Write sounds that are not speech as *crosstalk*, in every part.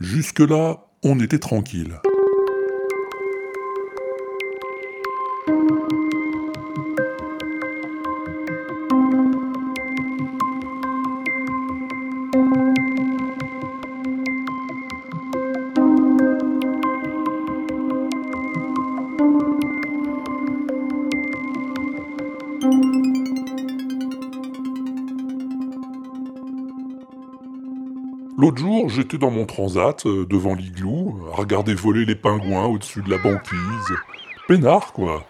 Jusque-là, on était tranquille. L'autre jour, j'étais dans mon transat, euh, devant l'igloo, à regarder voler les pingouins au-dessus de la banquise. Peinard, quoi.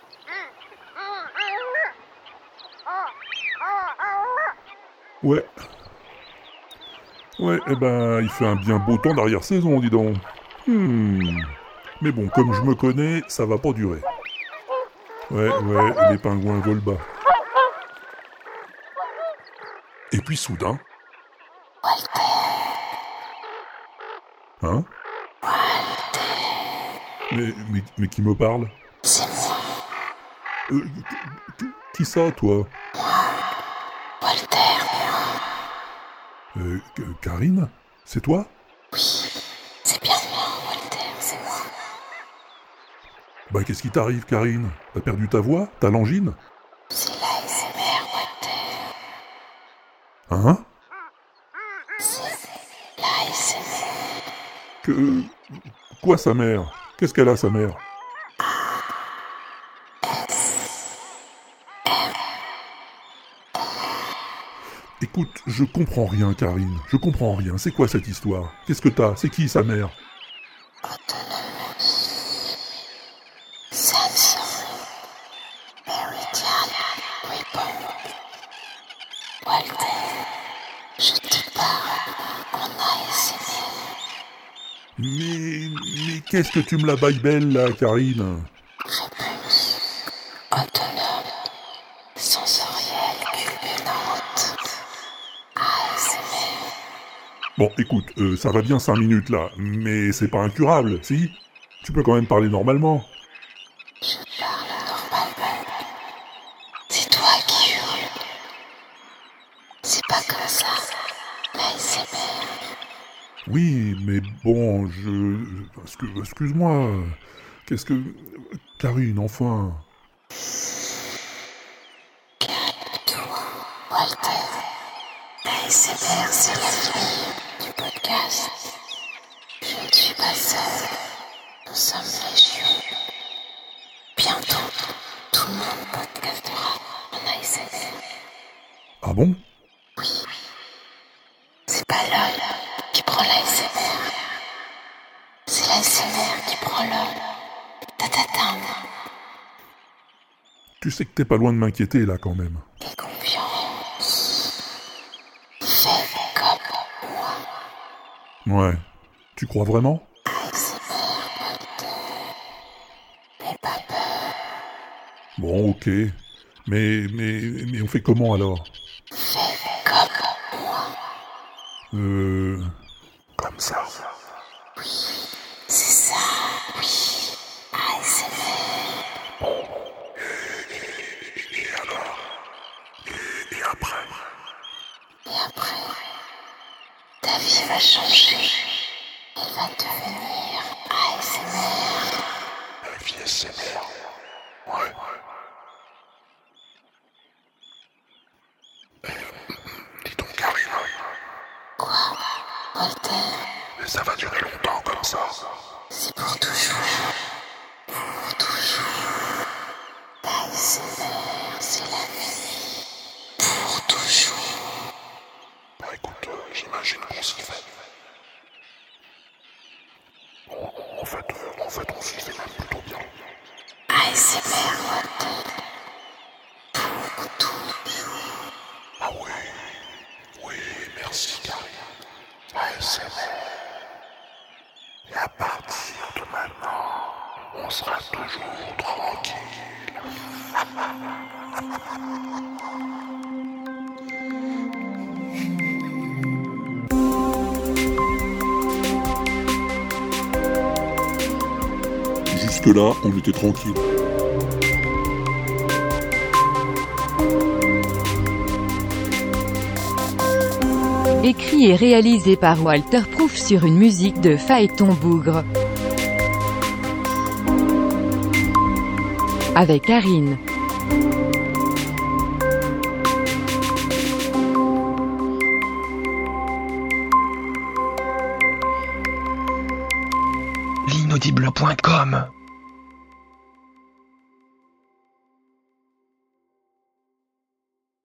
Ouais. Ouais, eh ben, il fait un bien beau temps d'arrière-saison, dis donc. Hmm. Mais bon, comme je me connais, ça va pas durer. Ouais, ouais, les pingouins volent bas. Et puis soudain... Hein mais, mais, mais qui me parle C'est moi. Euh, qui- ça, toi Walter. euh, Karine C'est toi Oui. C'est bien moi, Walter, c'est moi. Bah qu'est-ce qui t'arrive, Karine T'as perdu ta voix T'as l'angine C'est l'ASMR, Walter. Hein L'ASMR. Que... Quoi, sa mère Qu'est-ce qu'elle a, sa mère Écoute, je comprends rien, Karine. Je comprends rien. C'est quoi cette histoire? Qu'est-ce que t'as? C'est qui, sa mère? Mais... Qu'est-ce que tu me la bailles belle, là, Karine. Autonome. Sensorielle. Culminante. ASMR. Bon, écoute, euh, ça va bien cinq minutes, là, mais c'est pas incurable, si? Tu peux quand même parler normalement. Je parle normalement. C'est toi qui hurles. C'est pas comme ça. L'ASMR. Oui, mais bon, je... excu- Excuse-moi. Qu'est-ce que... Karine, enfin... Calme-toi, Walter. L'ASMR, c'est l'avenir du podcast. Je ne suis pas seul. Nous sommes légion. Bientôt, tout le monde podcastera en ASMR. Ah bon Oui. C'est pas l'homme qui prend l'ASMR. C'est l'ASMR qui prend l'homme. Tatatam. Tu sais que t'es pas loin de m'inquiéter, là, quand même. Et confiance. Comme moi. Ouais. Tu crois vraiment? Pas peur. Bon, ok. Mais, mais, mais on fait comment, alors? Fais comme moi. Euh... Comme ça. C'est ça, oui. ASMR. Et alors et, et après Et après, va changer. Elle va devenir ASMR. La vie SMR. Ouais. Eh, dis donc, Karine, Quoi, Walter? Ça va durer longtemps comme ça. C'est pour toujours. Bon, en fait, en fait, on s'y fait même plutôt bien. ASMR. Pour toujours. Ah oui, oui, merci Karine. ASMR. Et à partir de maintenant, on sera toujours tranquille. *laughs* Jusque-là, on était tranquille. écrit et réalisé par Walter Proof sur une musique de Phaéton Bougre. Avec Karine. l'inaudible.com